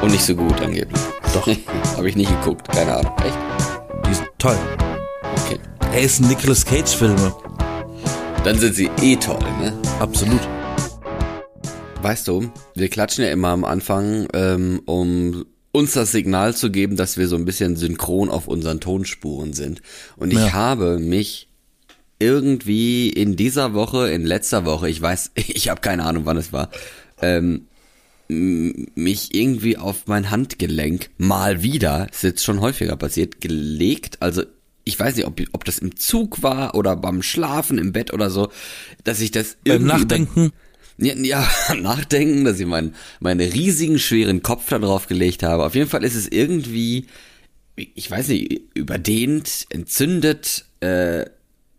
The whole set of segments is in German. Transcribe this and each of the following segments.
Und nicht so gut angeblich. Doch. Habe ich nicht geguckt, keine Ahnung. Echt? Die ist toll. Okay. Er ist ein Nicolas Cage Filme. Dann sind sie eh toll, ne? Absolut. Weißt du, wir klatschen ja immer am Anfang, ähm, um uns das Signal zu geben, dass wir so ein bisschen synchron auf unseren Tonspuren sind. Und ich Ja. habe mich irgendwie in dieser Woche, in letzter Woche, ich weiß, ich habe keine Ahnung, wann es war, ähm, mich irgendwie auf mein Handgelenk mal wieder, ist jetzt schon häufiger passiert, gelegt. Also ich weiß nicht, ob, ob das im Zug war oder beim Schlafen im Bett oder so, dass ich das Beim irgendwie Nachdenken. ja, ja, nachdenken, dass ich meinen meine riesigen, schweren Kopf da drauf gelegt habe. Auf jeden Fall ist es irgendwie, ich weiß nicht, überdehnt, entzündet, äh,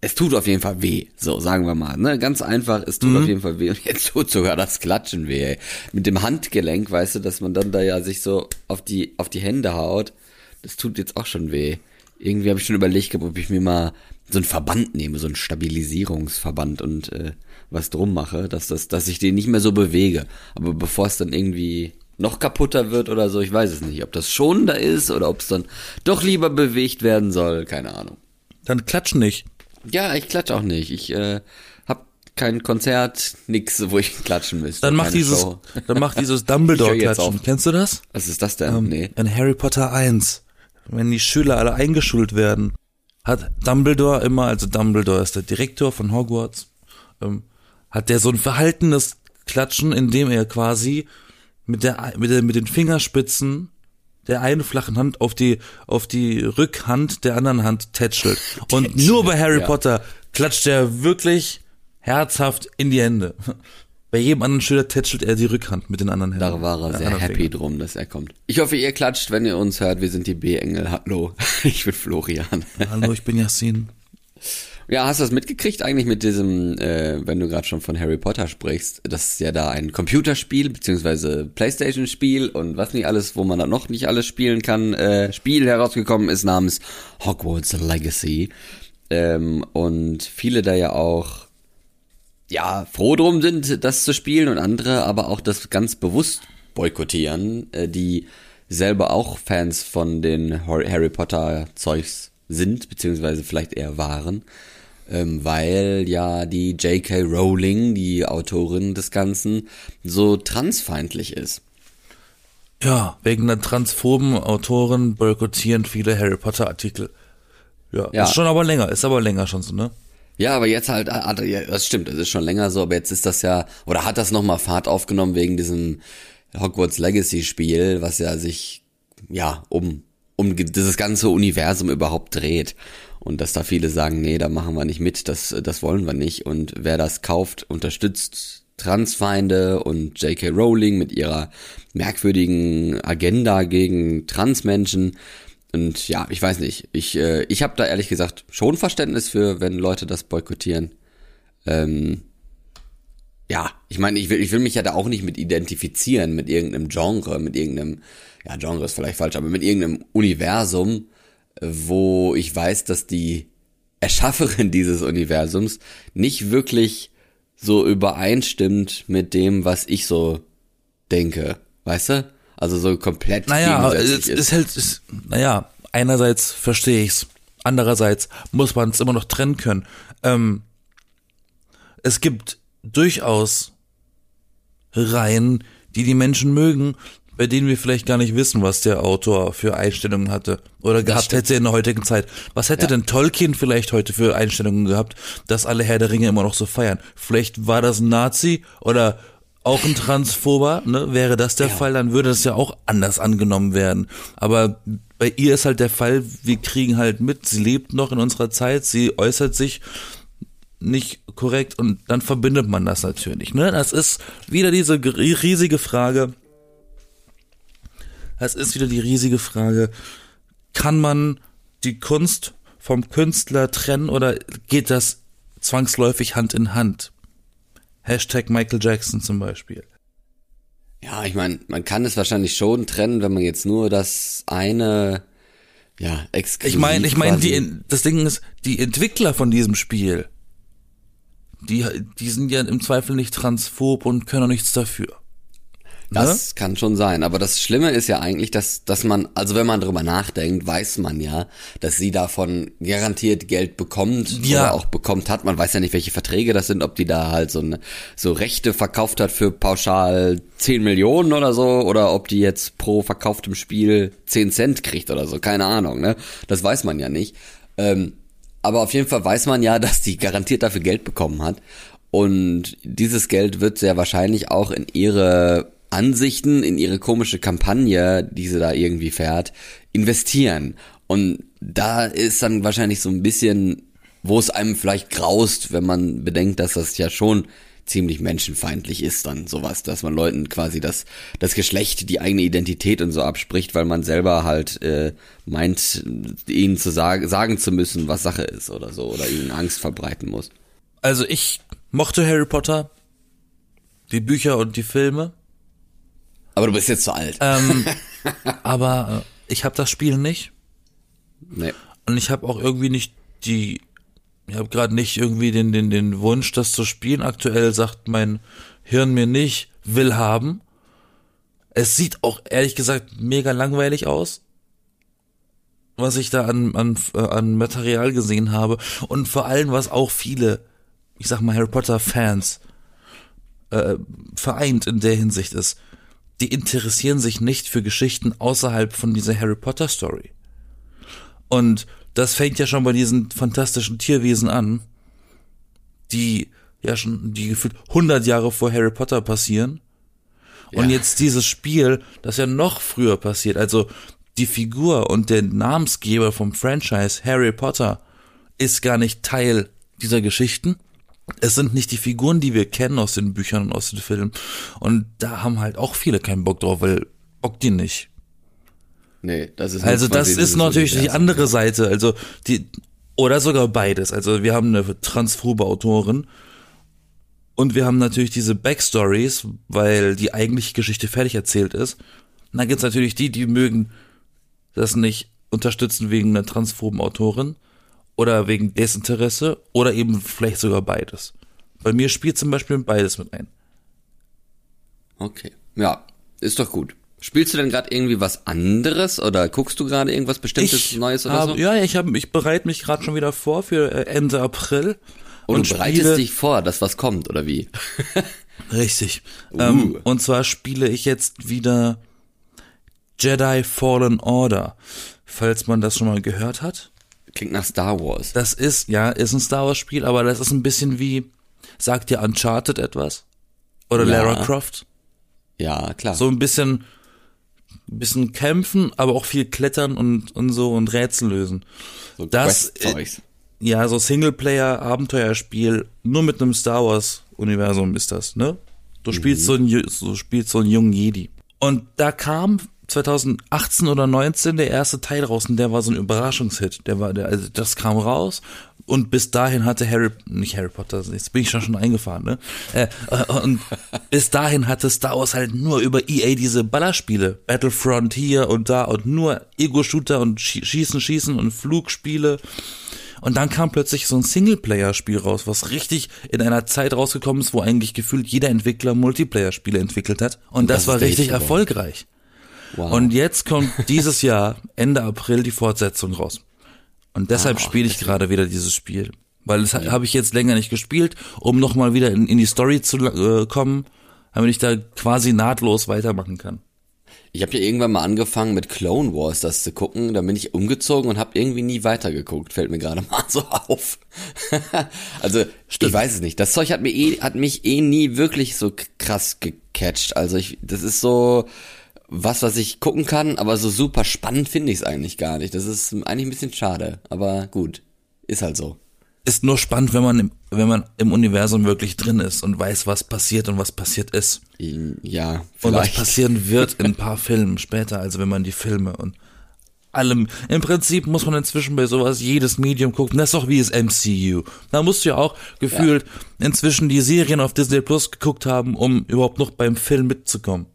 es tut auf jeden Fall weh, so sagen wir mal, ne? Ganz einfach, es tut auf jeden Fall weh und jetzt tut sogar das Klatschen weh. Ey. Mit dem Handgelenk, weißt du, dass man dann da ja sich so auf die auf die Hände haut, das tut jetzt auch schon weh. Irgendwie habe ich schon überlegt, ob ich mir mal so einen Verband nehme, so einen Stabilisierungsverband und äh, was drum mache, dass das, dass ich den nicht mehr so bewege. Aber bevor es dann irgendwie noch kaputter wird oder so, ich weiß es nicht, ob das schonender ist oder ob es dann doch lieber bewegt werden soll, keine Ahnung. Dann klatsch nicht. Ja, ich klatsch auch nicht. Ich äh, hab kein Konzert, nix, wo ich klatschen müsste. Dann mach dieses, Show. dann mach dieses Dumbledore-Klatschen. Kennst du das? Was ist das denn? Ähm, nee. In Harry Potter 1, wenn die Schüler alle eingeschult werden, hat Dumbledore immer, also Dumbledore ist der Direktor von Hogwarts, ähm, hat der so ein verhaltenes Klatschen, indem er quasi mit der, mit der, mit den Fingerspitzen der einen flachen Hand auf die, auf die Rückhand der anderen Hand tätschelt. Und nur bei Harry ja. Potter klatscht er wirklich herzhaft in die Hände. Bei jedem anderen Schüler tätschelt er die Rückhand mit den anderen Händen. Da war er sehr happy Fingern. drum, dass er kommt. Ich hoffe, ihr klatscht, wenn ihr uns hört. Wir sind die B-Engel. Hallo. Ich bin Florian. Hallo, ich bin Yassin. Ja, hast du das mitgekriegt eigentlich mit diesem, äh, wenn du gerade schon von Harry Potter sprichst, das ist ja da ein Computerspiel, beziehungsweise Playstation-Spiel und was nicht alles, wo man dann noch nicht alles spielen kann, äh, Spiel herausgekommen ist namens Hogwarts Legacy. Ähm, und viele da ja auch ja, froh drum sind, das zu spielen und andere aber auch das ganz bewusst boykottieren, äh, die selber auch Fans von den Har- Harry Potter Zeugs sind, beziehungsweise vielleicht eher waren, ähm, weil ja die J.K. Rowling, die Autorin des Ganzen, so transfeindlich ist. Ja, wegen der transphoben Autoren boykottieren viele Harry Potter Artikel. Ja, Ja. ist schon aber länger, ist aber länger schon so, ne? Ja, aber jetzt halt, hat, ja, das stimmt, das ist schon länger so, aber jetzt ist das ja, oder hat das nochmal Fahrt aufgenommen wegen diesem Hogwarts Legacy Spiel, was ja sich, ja, um, um dieses ganze Universum überhaupt dreht. Und dass da viele sagen, nee, da machen wir nicht mit, das, das wollen wir nicht. Und wer das kauft, unterstützt Transfeinde und J.K. Rowling mit ihrer merkwürdigen Agenda gegen Transmenschen. Und ja, ich weiß nicht. Ich, äh, ich habe da ehrlich gesagt schon Verständnis für, wenn Leute das boykottieren. Ähm, ja, ich meine, ich will, ich will mich ja da auch nicht mit identifizieren, mit irgendeinem Genre, mit irgendeinem, ja, Genre ist vielleicht falsch, aber mit irgendeinem Universum, wo ich weiß, dass die Erschafferin dieses Universums nicht wirklich so übereinstimmt mit dem, was ich so denke. Weißt du? Also so komplett Naja, es ist halt, ist, naja, einerseits verstehe ich's, andererseits muss man es immer noch trennen können. Ähm, es gibt durchaus Reihen, die die Menschen mögen, bei denen wir vielleicht gar nicht wissen, was der Autor für Einstellungen hatte oder gehabt hätte in der heutigen Zeit. Was hätte Ja. denn Tolkien vielleicht heute für Einstellungen gehabt, dass alle Herr der Ringe immer noch so feiern? Vielleicht war das ein Nazi oder auch ein Transphober, ne? Wäre das der Fall, dann würde das ja auch anders angenommen werden. Aber bei ihr ist halt der Fall, wir kriegen halt mit, sie lebt noch in unserer Zeit, sie äußert sich nicht korrekt und dann verbindet man das natürlich. Ne? Das ist wieder diese riesige Frage. Das ist wieder die riesige Frage. Kann man die Kunst vom Künstler trennen oder geht das zwangsläufig Hand in Hand? Hashtag Michael Jackson zum Beispiel. Ja, ich meine, man kann es wahrscheinlich schon trennen, wenn man jetzt nur das eine, ja, exklusiv Ich meine, ich meine, das Ding ist, die Entwickler von diesem Spiel, die, die sind ja im Zweifel nicht transphob und können auch nichts dafür. Das kann schon sein. Aber das Schlimme ist ja eigentlich, dass, dass man, also wenn man drüber nachdenkt, weiß man ja, dass sie davon garantiert Geld bekommt Ja. oder auch bekommt hat. Man weiß ja nicht, welche Verträge das sind, ob die da halt so, eine, so Rechte verkauft hat für pauschal 10 Millionen oder so, oder ob die jetzt pro verkauftem Spiel 10 Cent kriegt oder so. Keine Ahnung, ne? Das weiß man ja nicht. Ähm, aber auf jeden Fall weiß man ja, dass die garantiert dafür Geld bekommen hat. Und dieses Geld wird sehr wahrscheinlich auch in ihre Ansichten, in ihre komische Kampagne, die sie da irgendwie fährt, investieren. Und da ist dann wahrscheinlich so ein bisschen, wo es einem vielleicht graust, wenn man bedenkt, dass das ja schon ziemlich menschenfeindlich ist dann sowas, dass man Leuten quasi das, das Geschlecht, die eigene Identität und so abspricht, weil man selber halt äh, meint, ihnen zu sagen, sagen zu müssen, was Sache ist oder so, oder ihnen Angst verbreiten muss. Also ich mochte Harry Potter, die Bücher und die Filme, Aber du bist jetzt zu alt. ähm, aber äh, ich habe das Spiel nicht nee. und ich habe auch irgendwie nicht die, ich habe gerade nicht irgendwie den, den, den Wunsch, das zu spielen. Aktuell sagt mein Hirn mir nicht, will haben. Es sieht auch ehrlich gesagt mega langweilig aus, was ich da an, an, äh, an Material gesehen habe und vor allem, was auch viele, ich sag mal Harry Potter Fans äh, vereint in der Hinsicht ist. Die interessieren sich nicht für Geschichten außerhalb von dieser Harry Potter Story. Und das fängt ja schon bei diesen fantastischen Tierwesen an, die ja schon, die gefühlt 100 Jahre vor Harry Potter passieren. Und Ja. jetzt dieses Spiel, das ja noch früher passiert, also die Figur und der Namensgeber vom Franchise Harry Potter ist gar nicht Teil dieser Geschichten. Es sind nicht die Figuren, die wir kennen aus den Büchern und aus den Filmen. Und da haben halt auch viele keinen Bock drauf, weil Bock die nicht. Nee, das ist Also nicht das ist natürlich die andere Seite, also die oder sogar beides. Also wir haben eine transphobe Autorin und wir haben natürlich diese Backstories, weil die eigentliche Geschichte fertig erzählt ist. Und dann gibt's natürlich die, die mögen das nicht unterstützen wegen einer transphoben Autorin oder wegen Desinteresse oder eben vielleicht sogar beides. Bei mir spielt zum Beispiel beides mit ein. Okay. Ja, ist doch gut. Spielst du denn gerade irgendwie was anderes oder guckst du gerade irgendwas bestimmtes Neues oder habe, so? Ja, ich habe, ich bereite mich gerade schon wieder vor für äh, Ende April. Und du bereitest spiele- dich vor, dass was kommt oder wie? Richtig. Uh. Ähm, und zwar spiele ich jetzt wieder Jedi Fallen Order. Falls man das schon mal gehört hat. Klingt nach Star Wars. Das ist, ja, ist ein Star Wars Spiel, aber das ist ein bisschen wie, sagt dir Uncharted etwas? Oder Ja. Lara Croft? Ja, klar. So ein bisschen, bisschen kämpfen, aber auch viel klettern und, und so und Rätsel lösen. so das- Quest-Zeugs. Ja, so Singleplayer-Abenteuerspiel, nur mit einem Star Wars-Universum ist das, ne? Du spielst so einen, du spielst so einen jungen Jedi. Und da kam 2018 oder 19 der erste Teil raus und der war so ein Überraschungshit. Der war, der, also das kam raus und bis dahin hatte Harry, nicht Harry Potter, jetzt bin ich schon schon eingefahren, ne? Äh, äh, und bis dahin hatte Star Wars halt nur über EA diese Ballerspiele, Battlefront hier und da und nur Ego-Shooter und Schie- Schießen, Schießen und Flugspiele. Und dann kam plötzlich so ein Singleplayer-Spiel raus, was richtig in einer Zeit rausgekommen ist, wo eigentlich gefühlt jeder Entwickler Multiplayer-Spiele entwickelt hat. Und das, das war richtig erfolgreich. Wow. Und jetzt kommt dieses Jahr, Ende April, die Fortsetzung raus. Und deshalb Ah, spiele ich gerade wieder dieses Spiel. Weil das habe ich jetzt länger nicht gespielt, um nochmal wieder in, in die Story zu äh, kommen, damit ich da quasi nahtlos weitermachen kann. Ich habe ja irgendwann mal angefangen mit Clone Wars das zu gucken, dann bin ich umgezogen und habe irgendwie nie weitergeguckt, fällt mir gerade mal so auf. also ich weiß es nicht. Das Zeug hat mir eh, hat mich eh nie wirklich so krass gecatcht. Also ich, das ist so was, was ich gucken kann, aber so super spannend finde ich es eigentlich gar nicht. Das ist eigentlich ein bisschen schade, aber gut, ist halt so. Ist nur spannend, wenn man im, wenn man im Universum wirklich drin ist und weiß, was passiert und was passiert ist. Ja, Und was vielleicht. passieren wird in ein paar Filmen später, also wenn man die Filme und allem. Im Prinzip muss man inzwischen bei sowas jedes Medium gucken. Das ist doch wie das MCU. Da musst du ja auch gefühlt inzwischen die Serien auf Disney Plus geguckt haben, um überhaupt noch beim Film mitzukommen.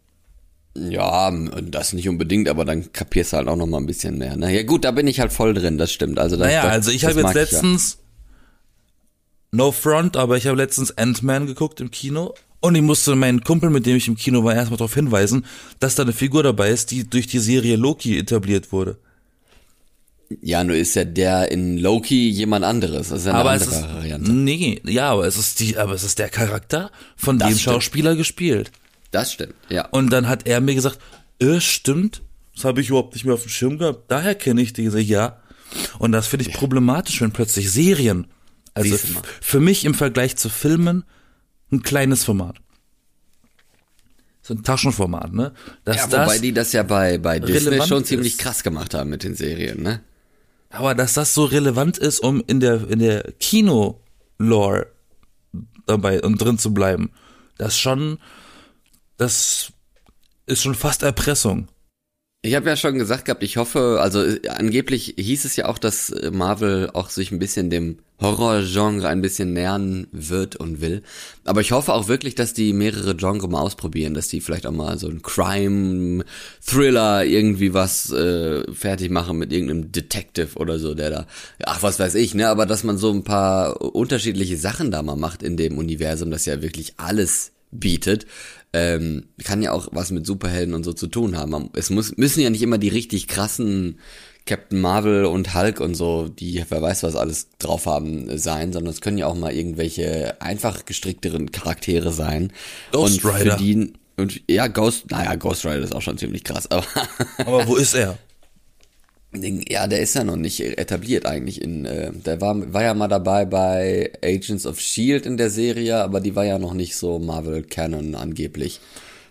Ja, das nicht unbedingt, aber dann kapierst du halt auch noch mal ein bisschen mehr. Na ja, gut, da bin ich halt voll drin, das stimmt. Also das, Naja, das, also ich habe jetzt letztens no front, aber ich habe letztens Ant-Man geguckt im Kino und ich musste meinen Kumpel, mit dem ich im Kino war, erstmal darauf hinweisen, dass da eine Figur dabei ist, die durch die Serie Loki etabliert wurde. Ja, nur ist ja der in Loki jemand anderes. Das ist ja eine aber andere es ist, Variante. nee, ja, aber es ist die, aber es ist der Charakter von Das dem stimmt. Schauspieler gespielt. Das stimmt, ja. Und dann hat er mir gesagt, äh, stimmt, das habe ich überhaupt nicht mehr auf dem Schirm gehabt. Daher kenne ich diese, ja. Und das finde ich problematisch, wenn plötzlich Serien, also für mich im Vergleich zu Filmen, ein kleines Format. So ein Taschenformat, ne? Dass Ja, wobei die das ja bei, bei Disney schon ziemlich ist. krass gemacht haben mit den Serien, ne? aber dass das so relevant ist, um in der, in der Kino-Lore dabei und drin zu bleiben, das schon, das ist schon fast Erpressung. Ich habe ja schon gesagt gehabt, ich hoffe, also äh, angeblich hieß es ja auch, dass äh, Marvel auch sich ein bisschen dem Horrorgenre ein bisschen nähern wird und will. Aber ich hoffe auch wirklich, dass die mehrere Genre mal ausprobieren, dass die vielleicht auch mal so ein Crime, Thriller, irgendwie was äh, fertig machen mit irgendeinem Detective oder so, der da, ach was weiß ich, ne? Aber dass man so ein paar unterschiedliche Sachen da mal macht in dem Universum, das ja wirklich alles bietet, ähm, kann ja auch was mit Superhelden und so zu tun haben. Es muss, müssen ja nicht immer die richtig krassen Captain Marvel und Hulk und so, die wer weiß was alles drauf haben, äh, sein, sondern es können ja auch mal irgendwelche einfach gestrickteren Charaktere sein. Ghost und Rider. Für die, und ja, Ghost, naja, Ghost Rider ist auch schon ziemlich krass, aber Aber wo ist er? ja, der ist ja noch nicht etabliert eigentlich in, äh, der war, war ja mal dabei bei Agents of Shield in der Serie, aber die war ja noch nicht so Marvel Canon angeblich.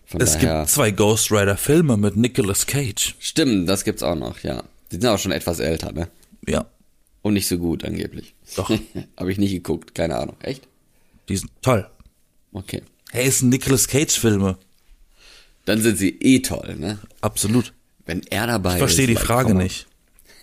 Von Es daher. gibt zwei Ghost Rider Filme mit Nicolas Cage. Stimmt, das gibt's auch noch, ja. Die sind auch schon etwas älter, ne? Ja, Und nicht so gut angeblich. Doch. Habe ich nicht geguckt, keine Ahnung. Echt? die sind toll. Okay. Hey, es sind Nicolas Cage Filme. Dann sind sie eh toll, ne? Absolut. Wenn er dabei Ich verstehe ist. die Frage nicht.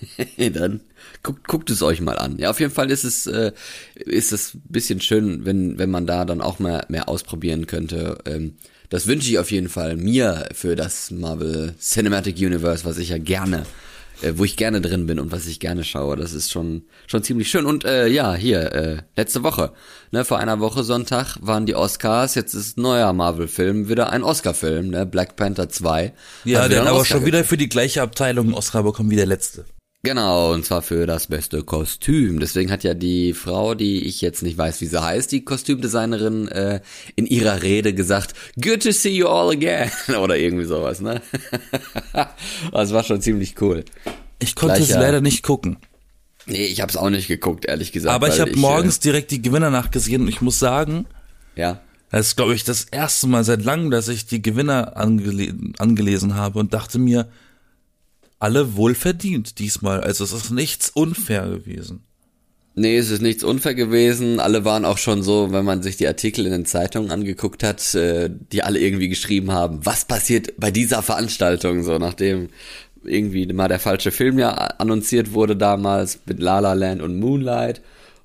dann guckt, guckt es euch mal an. Ja, auf jeden Fall ist es äh, ist es ein bisschen schön, wenn wenn man da dann auch mal mehr ausprobieren könnte. Ähm, das wünsche ich auf jeden Fall mir für das Marvel Cinematic Universe, was ich ja gerne, äh, wo ich gerne drin bin und was ich gerne schaue. Das ist schon schon ziemlich schön. Und äh, ja, hier äh, letzte Woche, ne, vor einer Woche Sonntag waren die Oscars. Jetzt ist ein neuer Marvel-Film wieder ein Oscar-Film, ne, Black Panther 2. Ja, der hat aber schon wieder für die gleiche Abteilung einen Oscar bekommen wie der letzte. Genau, und zwar für das beste Kostüm. Deswegen hat ja die Frau, die ich jetzt nicht weiß, wie sie heißt, die Kostümdesignerin, äh, in ihrer Rede gesagt, good to see you all again. Oder irgendwie sowas, ne? das war schon ziemlich cool. Ich konnte es Gleicher- leider nicht gucken. Nee, ich hab's auch nicht geguckt, ehrlich gesagt. Aber ich habe morgens direkt die Gewinner nachgesehen und ich muss sagen, Äh, ja. das ist, glaube ich, das erste Mal seit langem, dass ich die Gewinner angele angelesen habe und dachte mir, alle wohlverdient diesmal. Also es ist nichts unfair gewesen. Nee, es ist nichts unfair gewesen. Alle waren auch schon so, wenn man sich die Artikel in den Zeitungen angeguckt hat, äh, die alle irgendwie geschrieben haben, was passiert bei dieser Veranstaltung, so nachdem irgendwie mal der falsche Film ja annonciert wurde damals mit La La Land und Moonlight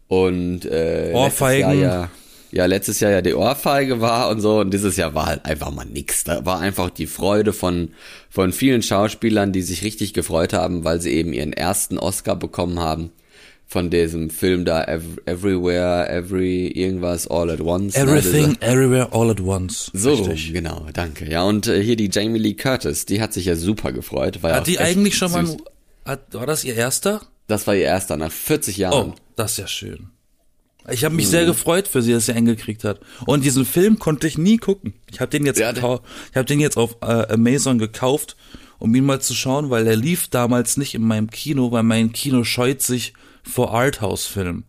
und äh, Ohrfeigen. Jahr ja, ja, letztes Jahr ja die Ohrfeige war und so und dieses Jahr war halt einfach mal nix. Da war einfach die Freude von von vielen Schauspielern, die sich richtig gefreut haben, weil sie eben ihren ersten Oscar bekommen haben von diesem Film da Ev- Everywhere, Every irgendwas All at Once. ne, Everything, dieser- everywhere, all at once. so, Richtig. genau, danke. Ja, und äh, hier die Jamie Lee Curtis, die hat sich ja super gefreut. War ja Hat auch die eigentlich schon mal, süß. ein- hat, war das ihr erster? Das war ihr erster nach 40 Oh, Jahren. das ist ja schön. Ich habe mich Mhm. sehr gefreut für sie, dass sie eingekriegt hat. Und diesen Film konnte ich nie gucken. Ich habe den jetzt Ja, gekau- ich habe den jetzt auf äh, Amazon gekauft, um ihn mal zu schauen, weil er lief damals nicht in meinem Kino, weil mein Kino scheut sich vor Arthouse-Filmen.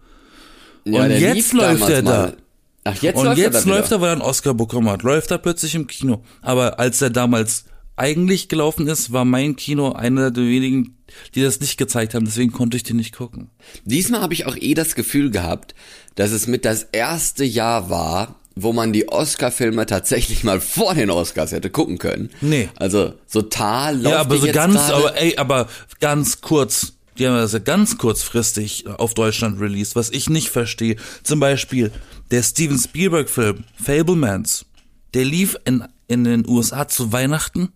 Ja, und jetzt läuft er da. mal. Ach, jetzt Und läuft jetzt er läuft er, weil er einen Oscar bekommen hat. Läuft er plötzlich im Kino. Aber als er damals eigentlich gelaufen ist, war mein Kino einer der wenigen, die das nicht gezeigt haben. Deswegen konnte ich den nicht gucken. Diesmal habe ich auch eh das Gefühl gehabt, dass es mit das erste Jahr war, wo man die Oscar-Filme tatsächlich mal vor den Oscars hätte gucken können. Nee. Also so Tal Ja, aber so ganz, gerade. aber ey, aber ganz kurz. Die haben das ja ganz kurzfristig auf Deutschland released, was ich nicht verstehe. Zum Beispiel der Steven Spielberg-Film Fablemans. Der lief in, in den USA zu Weihnachten.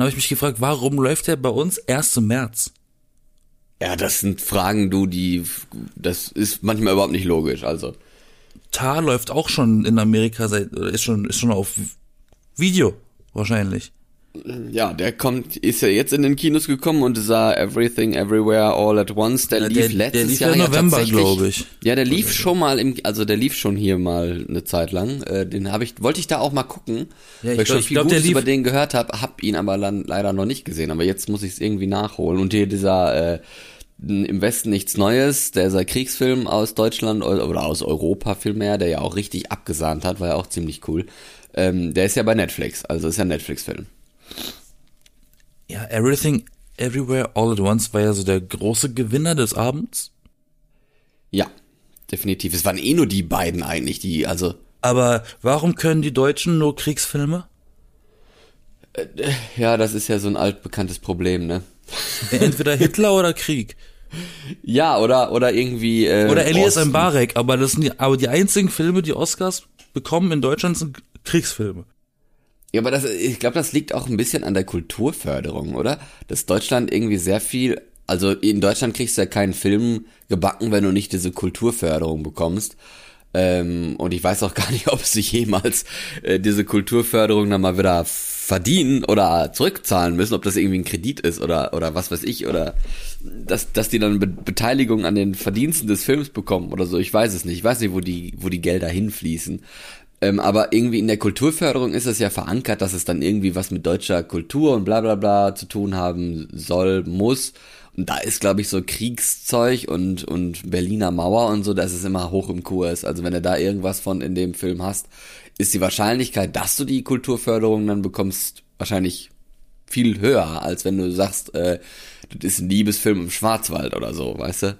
Und habe ich mich gefragt, warum läuft der bei uns erst im März? Ja, das sind Fragen, du, die, das ist manchmal überhaupt nicht logisch. Also, Tar läuft auch schon in Amerika seit, ist schon, ist schon auf Video, wahrscheinlich. Ja, der kommt, ist ja jetzt in den Kinos gekommen und sah Everything Everywhere All at Once. Der Ja, lief der- letztes der lief Jahr ja November, tatsächlich- glaub ich. Ja, der lief schon mal im, also der lief schon hier mal eine Zeit lang. Äh, den habe ich, wollte ich da auch mal gucken, Ja, ich weil ich schon viel glaub, der Gutes über den gehört habe, hab ihn aber dann leider noch nicht gesehen. Aber jetzt muss ich es irgendwie nachholen. Und hier dieser äh, im Westen nichts Neues, dieser Kriegsfilm aus Deutschland oder aus Europa vielmehr, der ja auch richtig abgesahnt hat, war ja auch ziemlich cool. Ähm, der ist ja bei Netflix, also ist ja ein Netflix-Film. Ja, Everything, Everywhere, All at Once war ja so der große Gewinner des Abends. Ja, definitiv. Es waren eh nur die beiden eigentlich, die, also, Aber warum können die Deutschen nur Kriegsfilme? ja, das ist ja so ein altbekanntes Problem, ne? Entweder Hitler oder Krieg. Ja, oder, oder irgendwie, äh, Oder Elias Osten. Mbarek, aber das sind die, aber die einzigen Filme, die Oscars bekommen in Deutschland sind Kriegsfilme. Ja, aber das, ich glaube, das liegt auch ein bisschen an der Kulturförderung, oder? Dass Deutschland irgendwie sehr viel, also in Deutschland kriegst du ja keinen Film gebacken, wenn du nicht diese Kulturförderung bekommst. Ähm, und ich weiß auch gar nicht, ob sich jemals äh, diese Kulturförderung dann mal wieder verdienen oder zurückzahlen müssen, ob das irgendwie ein Kredit ist oder oder was weiß ich oder dass dass die dann Be Beteiligung an den Verdiensten des Films bekommen oder so. Ich weiß es nicht. Ich weiß nicht, wo die wo die Gelder hinfließen. Ähm, aber irgendwie in der Kulturförderung ist es ja verankert, dass es dann irgendwie was mit deutscher Kultur und bla bla bla zu tun haben soll, muss. Und da ist, glaube ich, so Kriegszeug und, und Berliner Mauer und so, das ist immer hoch im Kurs. Also wenn du da irgendwas von in dem Film hast, ist die Wahrscheinlichkeit, dass du die Kulturförderung dann bekommst, wahrscheinlich viel höher, als wenn du sagst, äh, das ist ein Liebesfilm im Schwarzwald oder so, weißt du?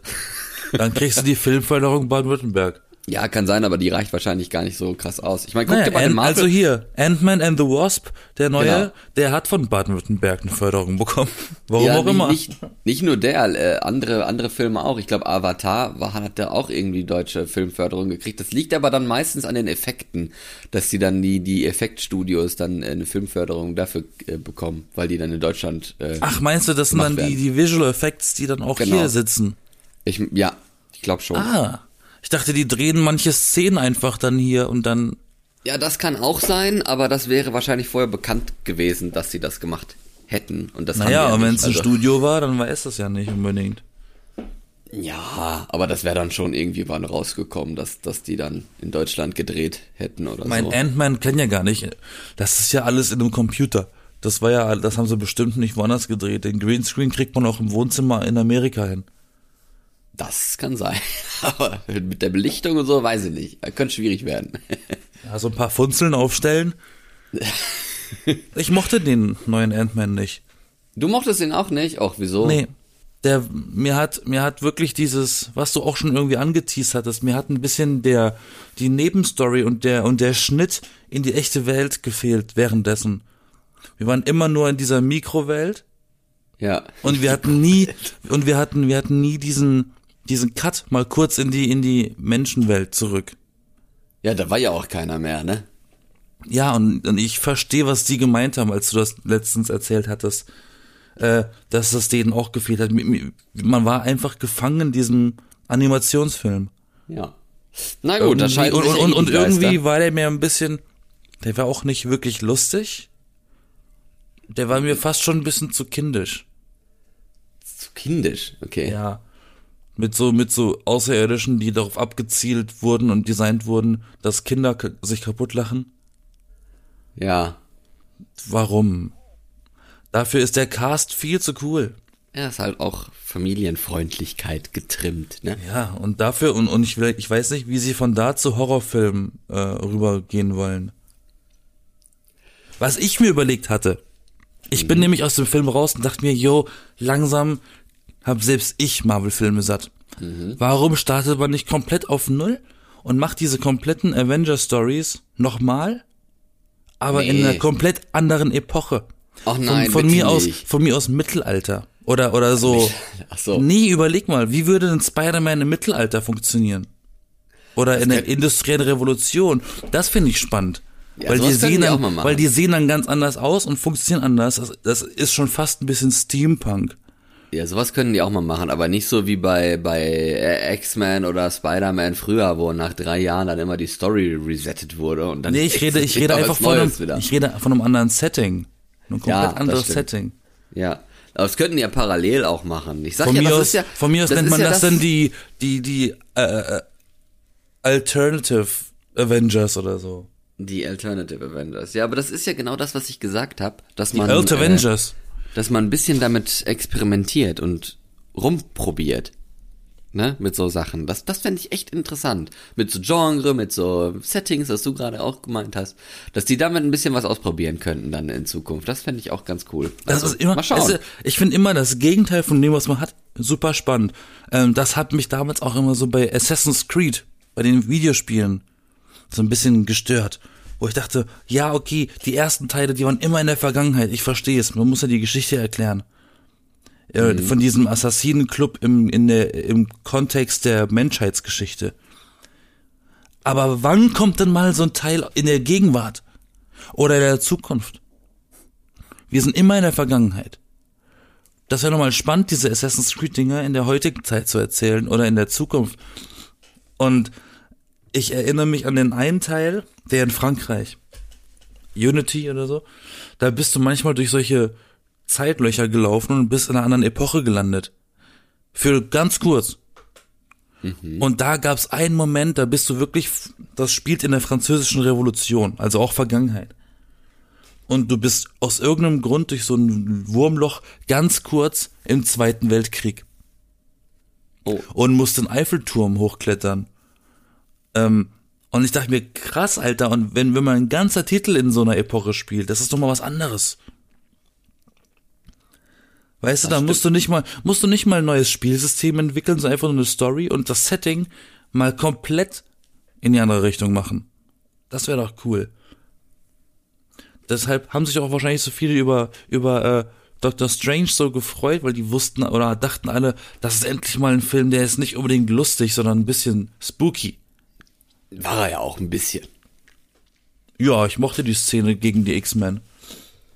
Dann kriegst du die Filmförderung Baden-Württemberg. Ja, kann sein, aber die reicht wahrscheinlich gar nicht so krass aus. Ich meine, guck Naja, dir bei den Marvel... also hier, Ant-Man and the Wasp, der neue, Genau. der hat von Baden-Württemberg eine Förderung bekommen. Warum ja, auch nicht, immer. Nicht, nicht nur der, äh, andere, andere Filme auch. Ich glaube, Avatar war, hat da auch irgendwie deutsche Filmförderung gekriegt. Das liegt aber dann meistens an den Effekten, dass die dann die, die Effektstudios dann äh, eine Filmförderung dafür äh, bekommen, weil die dann in Deutschland. Äh, Ach, meinst du, das sind dann die, die Visual Effects, die dann auch Genau. hier sitzen? ich, ja, ich glaube schon. Ah. Ich dachte, die drehen manche Szenen einfach dann hier und dann. Ja, das kann auch sein, aber das wäre wahrscheinlich vorher bekannt gewesen, dass sie das gemacht hätten. Und das Naja, haben ja wenn es ein Also- Studio war, dann weiß das ja nicht unbedingt. Ja, aber das wäre dann schon irgendwie wann rausgekommen, dass, dass die dann in Deutschland gedreht hätten oder Mein so. Ant-Man kennt ja gar nicht. Das ist ja alles in einem Computer. Das war ja, das haben sie bestimmt nicht woanders gedreht. Den Greenscreen kriegt man auch im Wohnzimmer in Amerika hin. Das kann sein. Aber mit der Belichtung und so weiß ich nicht. Das könnte schwierig werden. Ja, so ein paar Funzeln aufstellen. Ich mochte den neuen Ant-Man nicht. Du mochtest ihn auch nicht? Auch wieso? Nee. Der, mir hat, mir hat wirklich dieses, was du auch schon irgendwie angeteased hattest, mir hat ein bisschen der, die Nebenstory und der, und der Schnitt in die echte Welt gefehlt währenddessen. Wir waren immer nur in dieser Mikrowelt Ja. und wir hatten nie, und wir hatten, wir hatten nie diesen, diesen Cut mal kurz in die, in die Menschenwelt zurück. Ja, da war ja auch keiner mehr, ne? Ja, und, und ich verstehe, was die gemeint haben, als du das letztens erzählt hattest, äh, dass das denen auch gefehlt hat. Man war einfach gefangen in diesem Animationsfilm. Ja. Na gut, das scheint und, und, und, irgendwie war der mir ein bisschen, der war auch nicht wirklich lustig. Der war mir fast schon ein bisschen zu kindisch. Zu kindisch, okay. Ja. Mit so, mit so Außerirdischen, die darauf abgezielt wurden und designt wurden, dass Kinder sich kaputt lachen. Ja. Warum? Dafür ist der Cast viel zu cool. Er ist halt auch Familienfreundlichkeit getrimmt, ne? Ja, und dafür, und, und ich, will, ich weiß nicht, wie sie von da zu Horrorfilmen äh, rübergehen wollen. Was ich mir überlegt hatte, ich bin nämlich aus dem Film raus und dachte mir, yo, langsam hab selbst ich Marvel-Filme satt. Warum startet man nicht komplett auf Null und macht diese kompletten Avenger-Stories nochmal, aber in Nee. einer komplett anderen Epoche? Ach nein, von, von mir aus, nicht. von mir aus Mittelalter oder oder so. Ach so. Nee, überleg mal, wie würde denn Spider-Man im Mittelalter funktionionieren? Oder in der industriellen Revolution? Das finde ich spannend. Ja, weil die sehen dann, weil die sehen dann ganz anders aus und funktionieren anders. Das, das ist schon fast ein bisschen Steampunk. Ja, sowas können die auch mal machen, aber nicht so wie bei, bei äh, X-Men oder Spider-Man früher, wo nach drei Jahren dann immer die Story resettet wurde und dann. Nee, ich rede, ich rede einfach von einem, ich rede von einem anderen Setting. Ein komplett Ja, das anderes. Setting. Ja. Aber das könnten die ja parallel auch machen. Ich sag Von ja, mir das aus, ist ja. von mir aus das nennt man ja das, dann die, die, die, äh, äh, Alternative Avengers oder so. Die Alternative Avengers. Ja, aber das ist ja genau das, was ich gesagt habe, dass Die man. Alt äh, Avengers. Dass man ein bisschen damit experimentiert und rumprobiert. Ne, mit so Sachen. Das, das fände ich echt interessant. Mit so Genre, mit so Settings, was du gerade auch gemeint hast. Dass die damit ein bisschen was ausprobieren könnten dann in Zukunft. Das fände ich auch ganz cool. Das Also, ist immer, mal schauen. Also, ich finde immer das Gegenteil von dem, was man hat, super spannend. Ähm, das hat mich damals auch immer so bei Assassin's Creed, bei den Videospielen, so ein bisschen gestört. Wo ich dachte, ja, okay, die ersten Teile, die waren immer in der Vergangenheit. Ich verstehe es. Man muss ja die Geschichte erklären. Äh, Von diesem Assassinenclub im, in der, im Kontext der Menschheitsgeschichte. Aber wann kommt denn mal so ein Teil in der Gegenwart? Oder in der Zukunft? Wir sind immer in der Vergangenheit. Das wäre nochmal spannend, diese Assassin's Creed Dinger in der heutigen Zeit zu erzählen oder in der Zukunft. Und ich erinnere mich an den einen Teil, der in Frankreich, Unity oder so, da bist du manchmal durch solche Zeitlöcher gelaufen und bist in einer anderen Epoche gelandet. Für ganz kurz. Und da gab es einen Moment, da bist du wirklich, das spielt in der französischen Revolution, also auch Vergangenheit und du bist aus irgendeinem Grund durch so ein Wurmloch ganz kurz im Zweiten Weltkrieg Oh. und musst den Eiffelturm hochklettern. Ähm, und ich dachte mir, krass, Alter, und wenn, wenn man ein ganzer Titel in so einer Epoche spielt, das ist doch mal was anderes. Weißt du, da musst du nicht mal, musst du nicht mal ein neues Spielsystem entwickeln, sondern einfach nur eine Story und das Setting mal komplett in die andere Richtung machen. Das wäre doch cool. Deshalb haben sich auch wahrscheinlich so viele über, über äh, Doctor Strange so gefreut, weil die wussten oder dachten alle, das ist endlich mal ein Film, der ist nicht unbedingt lustig, sondern ein bisschen spooky. War er ja auch ein bisschen. Ja, ich mochte die Szene gegen die X-Men.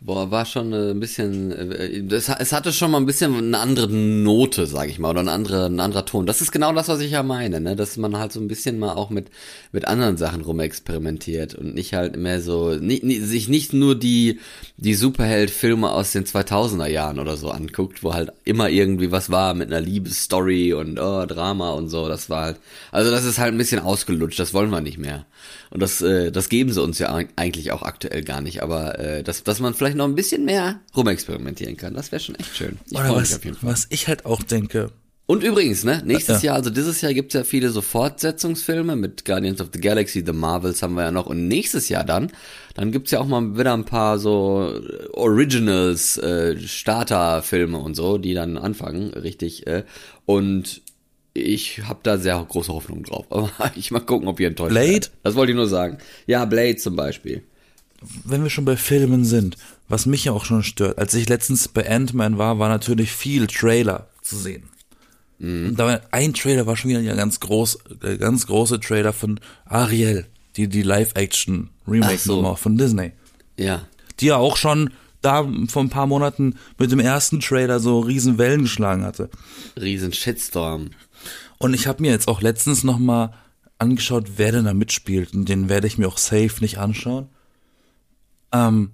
Boah, war schon äh, ein bisschen, äh, das, es hatte schon mal ein bisschen eine andere Note, sag ich mal, oder ein anderer, ein anderer Ton. Das ist genau das, was ich ja meine, ne, dass man halt so ein bisschen mal auch mit mit anderen Sachen rumexperimentiert und nicht halt mehr so, nicht, nicht, sich nicht nur die die Superheld-Filme aus den 2000er Jahren oder so anguckt, wo halt immer irgendwie was war mit einer Liebesstory und oh, Drama und so. Das war halt, also das ist halt ein bisschen ausgelutscht. Das wollen wir nicht mehr. Und das, äh, das geben sie uns ja eig- eigentlich auch aktuell gar nicht. Aber äh, dass, dass man vielleicht noch ein bisschen mehr rumexperimentieren kann, das wäre schon echt schön. Ich Oder was, was ich halt auch denke. Und übrigens, ne, nächstes Ja. Jahr, also dieses Jahr gibt's ja viele so Fortsetzungsfilme mit Guardians of the Galaxy, The Marvels haben wir ja noch. Und nächstes Jahr dann, dann gibt's ja auch mal wieder ein paar so Originals, äh, Starter-Filme und so, die dann anfangen, richtig. Äh, und ich habe da sehr große Hoffnung drauf. Aber ich mal gucken, ob ihr enttäuscht Blade? werdet. Das wollte ich nur sagen. Ja, Blade zum Beispiel. Wenn wir schon bei Filmen sind, was mich ja auch schon stört, als ich letztens bei Ant-Man war, war natürlich viel Trailer zu sehen. Und da ein Trailer war schon wieder ein ganz groß, äh, ganz große Trailer von Ariel, die die Live-Action Remake so. Nummer von Disney, Ja. die ja auch schon da vor ein paar Monaten mit dem ersten Trailer so riesen Wellen geschlagen hatte. Riesen Shitstorm. Und ich habe mir jetzt auch letztens noch mal angeschaut, wer denn da mitspielt. Und den werde ich mir auch safe nicht anschauen. Ähm,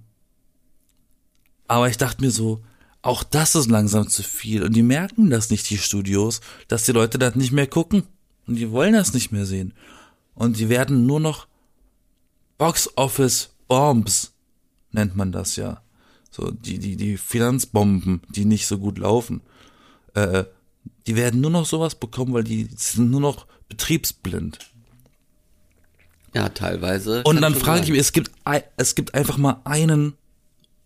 aber ich dachte mir so, auch das ist langsam zu viel. Und die merken das nicht, die Studios, dass die Leute das nicht mehr gucken. Und die wollen das nicht mehr sehen. Und die werden nur noch Box Office Bombs, nennt man das ja. So, die, die, die Finanzbomben, die nicht so gut laufen. Äh, die werden nur noch sowas bekommen, weil die sind nur noch betriebsblind. Ja, teilweise. Und dann frage ich mich, es gibt, es gibt einfach mal einen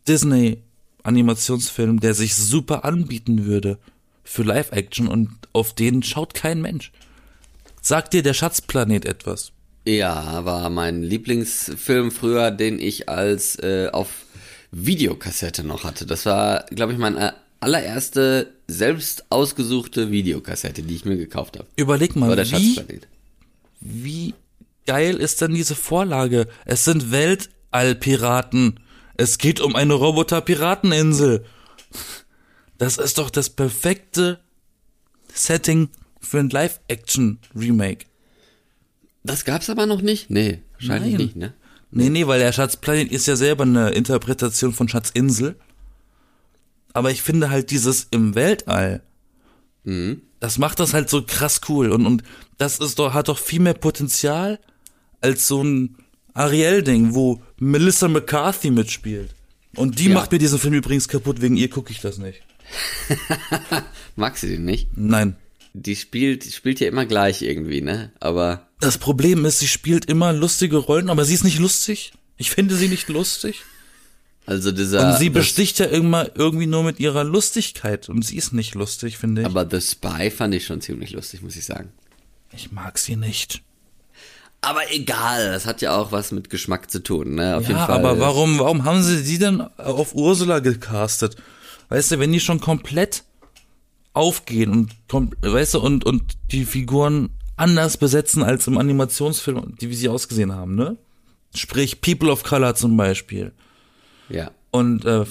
Disney-Animationsfilm, der sich super anbieten würde für Live-Action und auf den schaut kein Mensch. Sagt dir der Schatzplanet etwas? Ja, war mein Lieblingsfilm früher, den ich als äh, auf Videokassette noch hatte. Das war, glaube ich, meine allererste selbst ausgesuchte Videokassette, die ich mir gekauft habe. Überleg mal, der wie, Schatzplanet. wie geil ist denn diese Vorlage? Es sind Weltallpiraten. Es geht um eine Roboter-Pirateninsel. Das ist doch das perfekte Setting für ein Live-Action-Remake. Das gab's aber noch nicht? Nee, wahrscheinlich Nein. nicht, ne? Nee, nee, weil der Schatzplanet ist ja selber eine Interpretation von Schatzinsel. Aber ich finde halt dieses im Weltall, das macht das halt so krass cool. Und, und das ist doch, hat doch viel mehr Potenzial als so ein Ariel-Ding, wo Melissa McCarthy mitspielt. Und die Ja. macht mir diesen Film übrigens kaputt, wegen ihr gucke ich das nicht. Mag sie den nicht? Nein. Die spielt, die spielt ja immer gleich irgendwie, ne? Aber Das Problem ist, sie spielt immer lustige Rollen, aber sie ist nicht lustig. Ich finde sie nicht lustig. also dieser. Und sie besticht ja immer irgendwie nur mit ihrer Lustigkeit. Und sie ist nicht lustig, finde ich. aber The Spy fand ich schon ziemlich lustig, muss ich sagen. ich mag sie nicht. Aber egal, das hat ja auch was mit Geschmack zu tun, ne? Auf jeden Ja, Fall. aber warum, warum haben sie die denn auf Ursula gecastet? Weißt du, wenn die schon komplett aufgehen und, weißt du, und, und die Figuren anders besetzen als im Animationsfilm, die wie sie ausgesehen haben, ne? Sprich, People of Color zum Beispiel. Ja. Und äh,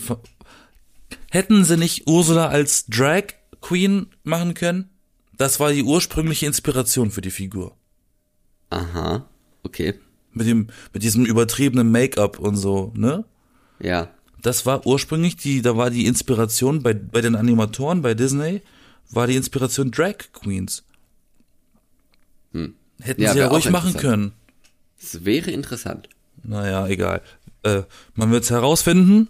hätten sie nicht Ursula als Drag Queen machen können? Das war die ursprüngliche Inspiration für die Figur. Aha. Okay. Mit dem, mit diesem übertriebenen Make-up und so, ne? Ja. Das war ursprünglich die, da war die Inspiration bei, bei den Animatoren, bei Disney, war die Inspiration Drag Queens. Hätten Ja, sie ja ruhig machen können. Es wäre interessant. Naja, egal. Äh, man wird's herausfinden.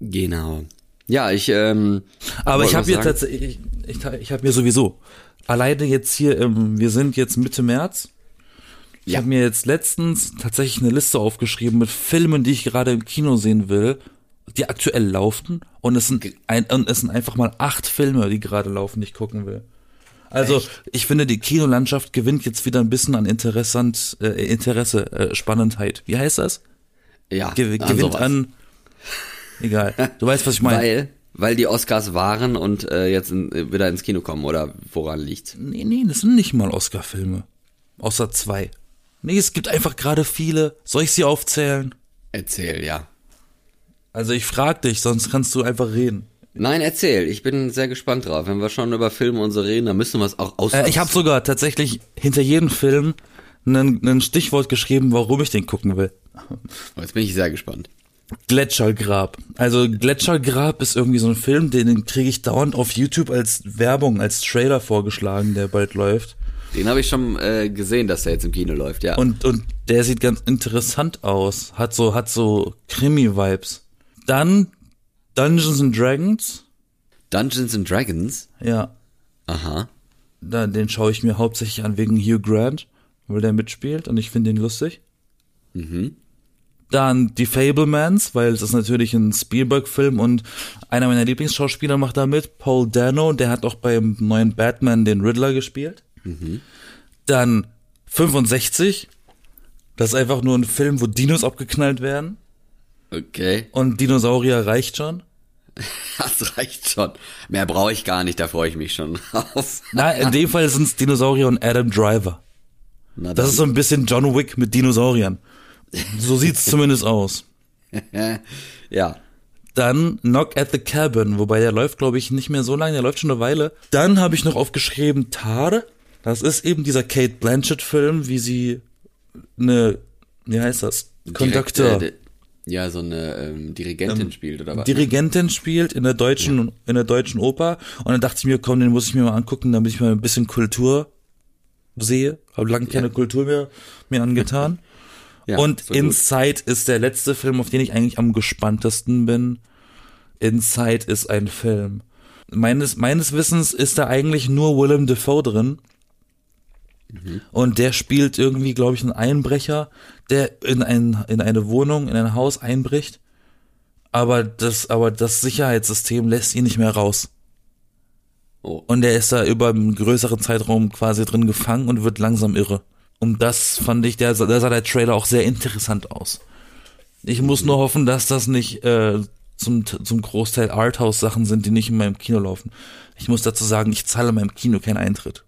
Genau. Ja, ich, ähm. Aber ich habe sagen- tatsächlich, ich, ich, ich habe mir sowieso alleine jetzt hier, ähm, wir sind jetzt Mitte März. Ich Ja. habe mir jetzt letztens tatsächlich eine Liste aufgeschrieben mit Filmen, die ich gerade im Kino sehen will, die aktuell laufen. Und es sind, ein, und es sind einfach mal acht Filme, die gerade laufen, die ich gucken will. Also ich finde, die Kinolandschaft gewinnt jetzt wieder ein bisschen an Interessant, äh, Interesse, äh, Spannendheit. Wie heißt das? Ja, Ge gewinnt an. Egal. Du weißt, was ich meine. Weil, weil die Oscars waren und äh, jetzt in, äh, wieder ins Kino kommen, oder woran liegt? Nee, nee, das sind nicht mal Oscar-Filme. Außer zwei. Nee, es gibt einfach gerade viele. Soll ich sie aufzählen? Erzähl, ja. Also ich frag dich, sonst kannst du einfach reden. Nein, erzähl. Ich bin sehr gespannt drauf. Wenn wir schon über Filme und so reden, dann müssen wir es auch aus. Äh, ich habe sogar tatsächlich hinter jedem Film ein, ein Stichwort geschrieben, warum ich den gucken will. Jetzt bin ich sehr gespannt. Gletschergrab. Also Gletschergrab ist irgendwie so ein Film, den, den kriege ich dauernd auf YouTube als Werbung, als Trailer vorgeschlagen, der bald läuft. Den habe ich schon äh, gesehen, dass der jetzt im Kino läuft, ja. Und, und der sieht ganz interessant aus. Hat so, hat so Krimi-Vibes. Dann Dungeons and Dragons. Dungeons and Dragons? Ja, Aha. da, den schaue ich mir hauptsächlich an wegen Hugh Grant, weil der mitspielt und ich finde ihn lustig. Mhm. Dann die Fablemans, weil es ist natürlich ein Spielberg-Film und einer meiner Lieblingsschauspieler macht da mit, Paul Dano, der hat auch beim neuen Batman den Riddler gespielt. Dann 65, das ist einfach nur ein Film, wo Dinos abgeknallt werden Okay. und Dinosaurier reicht schon. Das reicht schon. Mehr brauche ich gar nicht, da freue ich mich schon auf. Na, in dem Fall sind es Dinosaurier und Adam Driver. Na Das ist so ein bisschen John Wick mit Dinosauriern. So sieht's zumindest aus. ja. Dann Knock at the Cabin, wobei der läuft, glaube ich, nicht mehr so lange, der läuft schon eine Weile. Dann habe ich noch aufgeschrieben Tar. Das ist eben dieser Kate Blanchett-Film, wie sie eine, wie heißt das? Kondukteur. Direkt, äh, ja, so eine ähm, Dirigentin spielt oder was? Dirigentin spielt in der deutschen, in der deutschen Oper. Und dann dachte ich mir, komm, den muss ich mir mal angucken, damit ich mal ein bisschen Kultur sehe. Habe lange keine Kultur mehr mir angetan. Ja, und so gut. Inside ist der letzte Film, auf den ich eigentlich am gespanntesten bin. Inside ist ein Film. Meines, meines Wissens ist da eigentlich nur Willem Dafoe drin. Mhm. Und der spielt irgendwie, glaube ich, einen Einbrecher, der in, ein, in eine Wohnung, in ein Haus einbricht. Aber das, aber das Sicherheitssystem lässt ihn nicht mehr raus. Oh. Und er ist da über einen größeren Zeitraum quasi drin gefangen und wird langsam irre. Und das fand ich, der, da sah der Trailer auch sehr interessant aus. Ich muss nur hoffen, dass das nicht äh, zum, zum Großteil Arthouse-Sachen sind, die nicht in meinem Kino laufen. Ich muss dazu sagen, ich zahle in meinem Kino keinen Eintritt.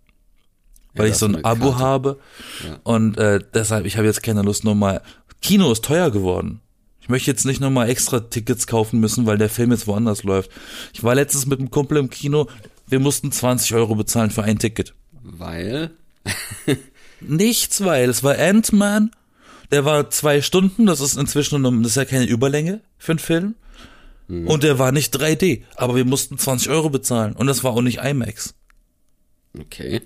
Weil Ja, ich so ein Abo Karte. habe. Ja. Und äh, deshalb, ich habe jetzt keine Lust nochmal. Kino ist teuer geworden. Ich möchte jetzt nicht nochmal extra Tickets kaufen müssen, weil der Film jetzt woanders läuft. Ich war letztens mit einem Kumpel im Kino, wir mussten 20 Euro bezahlen für ein Ticket. Weil? Nichts, weil es war Ant-Man, der war zwei Stunden, das ist inzwischen, das ist ja keine Überlänge für einen Film. Mhm. Und der war nicht 3D, aber wir mussten 20 Euro bezahlen und das war auch nicht IMAX. Okay.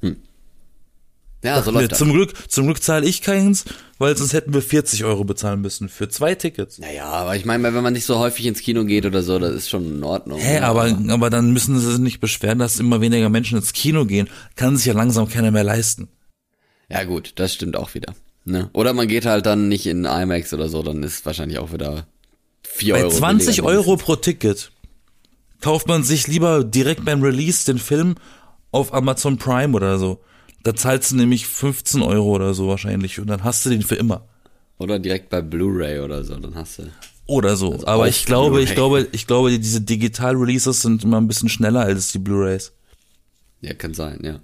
Hm. Ja, so läuft das. Zum Glück, zum Glück zahle ich keins, weil sonst hätten wir 40 Euro bezahlen müssen für zwei Tickets. Naja, aber ich meine, wenn man nicht so häufig ins Kino geht oder so, das ist schon in Ordnung. Hä, aber, aber dann müssen sie sich nicht beschweren, dass immer weniger Menschen ins Kino gehen. Kann sich ja langsam keiner mehr leisten. Ja gut, das stimmt auch wieder. Ne? Oder man geht halt dann nicht in IMAX oder so, dann ist wahrscheinlich auch wieder 4 Euro. Bei 20 Euro pro Ticket kauft man sich lieber direkt beim Release den Film auf Amazon Prime oder so. Da zahlst du nämlich 15 Euro oder so wahrscheinlich und dann hast du den für immer. Oder direkt bei Blu-ray oder so, dann hast du. Oder so. Also Aber ich glaube, ich glaube, ich glaube, diese Digital-Releases sind immer ein bisschen schneller als die Blu-rays. Ja, kann sein, ja.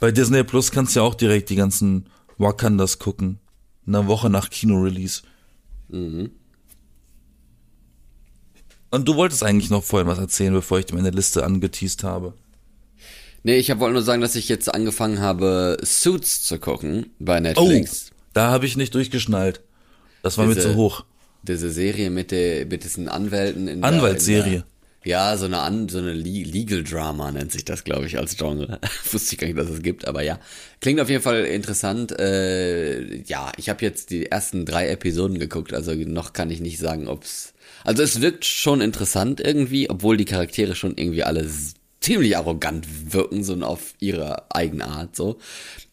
Bei Disney Plus kannst du ja auch direkt die ganzen Wakandas gucken. Eine Woche nach Kino-Release. Mhm. Und du wolltest eigentlich noch vorhin was erzählen, bevor ich dir meine Liste angeteased habe. Nee, ich wollte nur sagen, dass ich jetzt angefangen habe, Suits zu gucken bei Netflix. Oh, da habe ich nicht durchgeschnallt. Das war diese, mir zu hoch. Diese Serie mit, der, mit diesen Anwälten in Anwaltsserie. Ja, so eine, An, so eine Legal Drama nennt sich das, glaube ich, als Genre. Wusste ich gar nicht, dass es gibt, aber ja. Klingt auf jeden Fall interessant. Äh, ja, ich habe jetzt die ersten drei Episoden geguckt, also noch kann ich nicht sagen, ob's. Also es wirkt schon interessant irgendwie, obwohl die Charaktere schon irgendwie alle ziemlich arrogant wirken, so auf ihre eigene Art, so.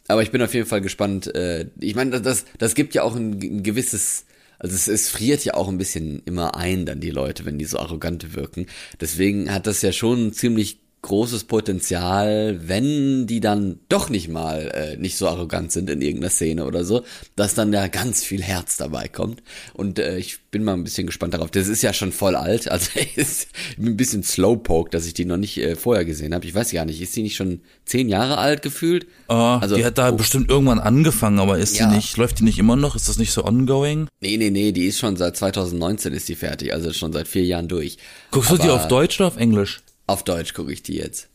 Aber ich bin auf jeden Fall gespannt. Äh, ich meine, das, das gibt ja auch ein, ein gewisses, also es, es friert ja auch ein bisschen immer ein, dann die Leute, wenn die so arrogant wirken. Deswegen hat das ja schon ziemlich großes Potenzial, wenn die dann doch nicht mal äh, nicht so arrogant sind in irgendeiner Szene oder so, dass dann da ganz viel Herz dabei kommt. Und äh, ich bin mal ein bisschen gespannt darauf. Das ist ja schon voll alt, also ist ein bisschen Slowpoke, dass ich die noch nicht äh, vorher gesehen habe. Ich weiß gar nicht, ist die nicht schon zehn Jahre alt gefühlt? Uh, also die hat da oh. bestimmt irgendwann angefangen, aber ist ja. die nicht, läuft die nicht immer noch? Ist das nicht so ongoing? Nee, nee, nee, die ist schon seit 2019 ist die fertig, also schon seit vier Jahren durch. Guckst aber, du die auf Deutsch oder auf Englisch? Auf Deutsch gucke ich die jetzt.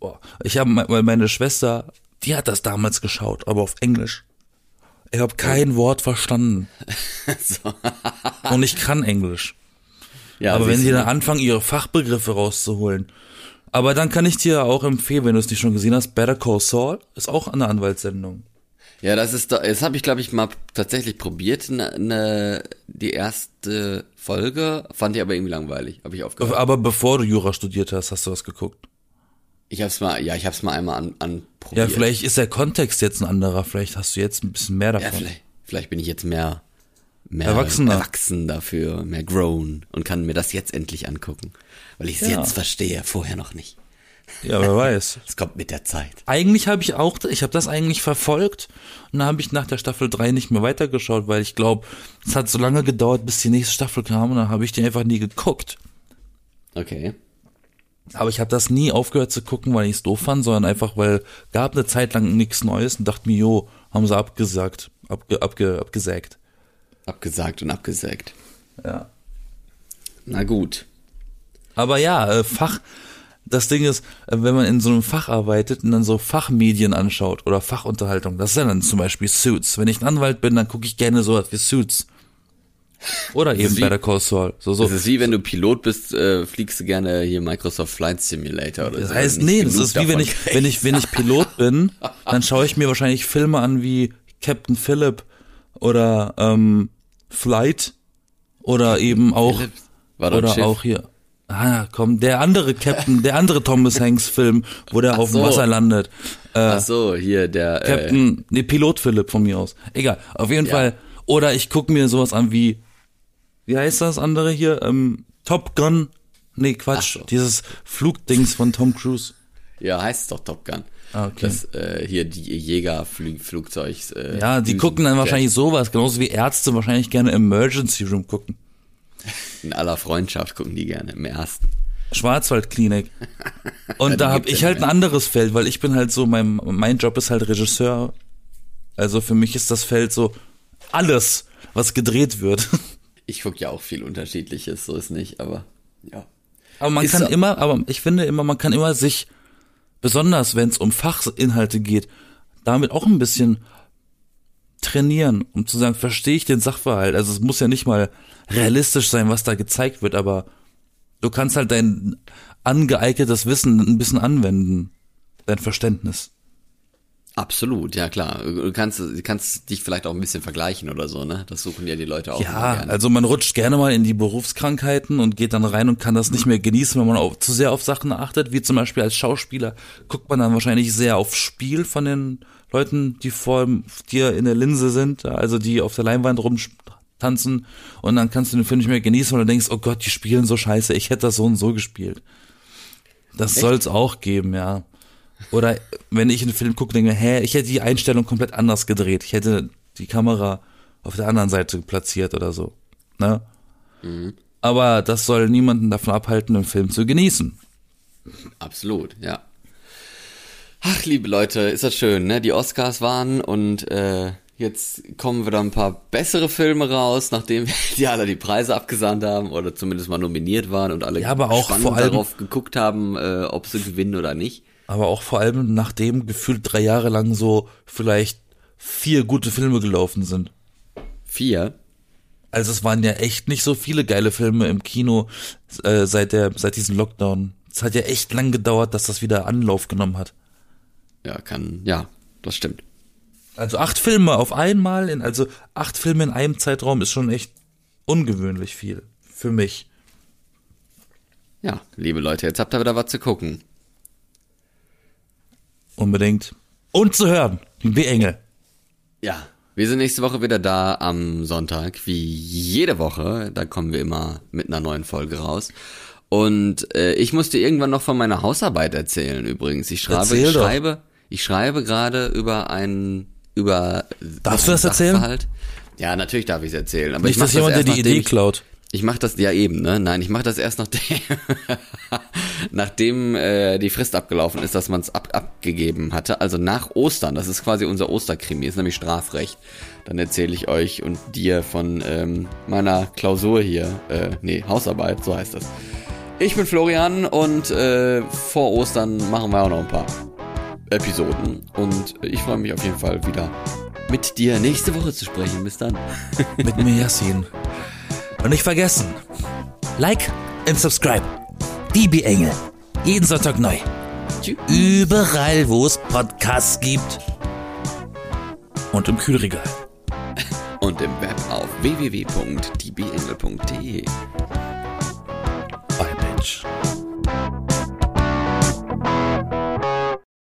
Boah. Ich habe, weil meine Schwester, die hat das damals geschaut, aber auf Englisch. Ich habe kein Wort verstanden. so. Und ich kann Englisch. Ja, aber wenn sie dann anfangen, ihre Fachbegriffe rauszuholen. Aber dann kann ich dir auch empfehlen, wenn du es nicht schon gesehen hast, Better Call Saul ist auch eine Anwaltssendung. Ja, das ist, das habe ich glaube ich mal tatsächlich probiert, ne, ne, die erste Folge, fand ich aber irgendwie langweilig, habe ich aufgehört. Aber bevor du Jura studiert hast, hast du was geguckt? Ich hab's mal, ja, ich hab's mal einmal an, anprobiert. Ja, vielleicht ist der Kontext jetzt ein anderer, vielleicht hast du jetzt ein bisschen mehr davon. Ja, vielleicht, vielleicht bin ich jetzt mehr, mehr Erwachsener. erwachsen dafür, mehr grown und kann mir das jetzt endlich angucken, weil ich es ja. jetzt verstehe, vorher noch nicht. Ja, wer weiß. Es kommt mit der Zeit. Eigentlich habe ich auch, ich habe das eigentlich verfolgt und dann habe ich nach der Staffel 3 nicht mehr weitergeschaut, weil ich glaube, es hat so lange gedauert, bis die nächste Staffel kam und dann habe ich die einfach nie geguckt. Okay. Aber ich habe das nie aufgehört zu gucken, weil ich es doof fand, sondern einfach, weil gab eine Zeit lang nichts Neues und dachte mir, jo, haben sie abgesagt, abge, abge, abgesägt. Abgesagt und abgesägt. Ja. Na gut. Aber ja, äh, Fach, das Ding ist, äh, wenn man in so einem Fach arbeitet und dann so Fachmedien anschaut oder Fachunterhaltung, das sind dann zum Beispiel Suits. Wenn ich ein Anwalt bin, dann gucke ich gerne so wie Suits. Oder eben Better Call Saul. So, so. Das ist wie wenn du Pilot bist, äh, fliegst du gerne hier Microsoft Flight Simulator oder das so. Das heißt, nee, das ist wie wenn ich, wenn ich, wenn ich Pilot bin, dann schaue ich mir wahrscheinlich Filme an wie Captain Phillip oder ähm, Flight oder eben auch oder auch hier Ah, komm, der andere Captain, der andere Thomas Hanks Film, wo der Ach auf so. dem Wasser landet. Äh, Ach so, hier der äh, Captain, äh, nee, Pilot Philipp von mir aus. Egal, auf jeden ja. Fall. Oder ich guck mir sowas an wie, wie heißt das andere hier? Ähm, Top Gun. Nee, Quatsch. So. Dieses Flugdings von Tom Cruise. Ja, heißt es doch Top Gun. Ah, okay. Das äh, hier die Jägerflugzeugs. Äh, ja, die gucken dann wahrscheinlich sowas, genauso wie Ärzte wahrscheinlich gerne Emergency Room gucken. In aller Freundschaft gucken die gerne im ersten. Schwarzwaldklinik. Und da habe ich halt ein anderes Feld, weil ich bin halt so, mein, mein Job ist halt Regisseur. Also für mich ist das Feld so alles, was gedreht wird. Ich gucke ja auch viel Unterschiedliches, so ist nicht, aber ja. Aber man Ist kann immer, aber ich finde immer, man kann immer sich, besonders wenn es um Fachinhalte geht, damit auch ein bisschen trainieren, um zu sagen, verstehe ich den Sachverhalt. Also es muss ja nicht mal realistisch sein, was da gezeigt wird, aber du kannst halt dein angeeignetes Wissen ein bisschen anwenden, dein Verständnis. Absolut, ja klar. Du kannst, du kannst dich vielleicht auch ein bisschen vergleichen oder so, ne? Das suchen ja die Leute auch Ja, gerne. also man rutscht gerne mal in die Berufskrankheiten und geht dann rein und kann das nicht mehr genießen, wenn man auf, zu sehr auf Sachen achtet, wie zum Beispiel als Schauspieler guckt man dann wahrscheinlich sehr auf Spiel von den Leuten, die vor dir in der Linse sind, also die auf der Leinwand rumtanzen und dann kannst du den Film nicht mehr genießen, weil du denkst, oh Gott, die spielen so scheiße, ich hätte das so und so gespielt. Das soll's auch geben, ja. Oder wenn ich einen Film gucke, denke ich mir, hä, ich hätte die Einstellung komplett anders gedreht. Ich hätte die Kamera auf der anderen Seite platziert oder so. Ne? Aber das soll niemanden davon abhalten, den Film zu genießen. Absolut, ja. Ach, liebe Leute, ist das schön, ne? Die Oscars waren und äh, jetzt kommen wieder ein paar bessere Filme raus, nachdem die alle die Preise abgesandt haben oder zumindest mal nominiert waren und alle Ja, aber auch vor allem- darauf geguckt haben, äh, ob sie gewinnen oder nicht. Aber auch vor allem, nachdem gefühlt drei Jahre lang so vielleicht vier gute Filme gelaufen sind. Vier. Also es waren ja echt nicht so viele geile Filme im Kino äh, seit der seit diesem Lockdown. Es hat ja echt lang gedauert, dass das wieder Anlauf genommen hat. Ja, kann, ja, das stimmt. Also acht Filme auf einmal, in, also acht Filme in einem Zeitraum ist schon echt ungewöhnlich viel für mich. Ja, liebe Leute, jetzt habt ihr wieder was zu gucken. Unbedingt. Und zu hören, wie Engel. Ja, wir sind nächste Woche wieder da am Sonntag, wie jede Woche. Da kommen wir immer mit einer neuen Folge raus. Und äh, ich musste irgendwann noch von meiner Hausarbeit erzählen übrigens. Ich schreibe, ich schreibe, ich schreibe gerade über ein über Darfst du einen das erzählen? Sachverhalt. Ja, natürlich darf ich es erzählen. Aber Nicht, dass jemand dir die Idee ich- klaut. ich mache das ja eben, ne? Nein, ich mache das erst nachdem, nachdem äh, die Frist abgelaufen ist, dass man es ab, abgegeben hatte. Also nach Ostern. Das ist quasi unser Osterkrimi, ist nämlich Strafrecht. Dann erzähle ich euch und dir von ähm, meiner Klausur hier, äh, nee, Hausarbeit, so heißt das. Ich bin Florian und äh, vor Ostern machen wir auch noch ein paar Episoden. Und ich freue mich auf jeden Fall wieder mit dir nächste Woche zu sprechen. Bis dann. Mit mir Yassin. Und nicht vergessen, like und subscribe. DB Engel. Jeden Sonntag neu. Tschüss. Überall, wo es Podcasts gibt. Und im Kühlregal. und im Web auf www.dbengel.de.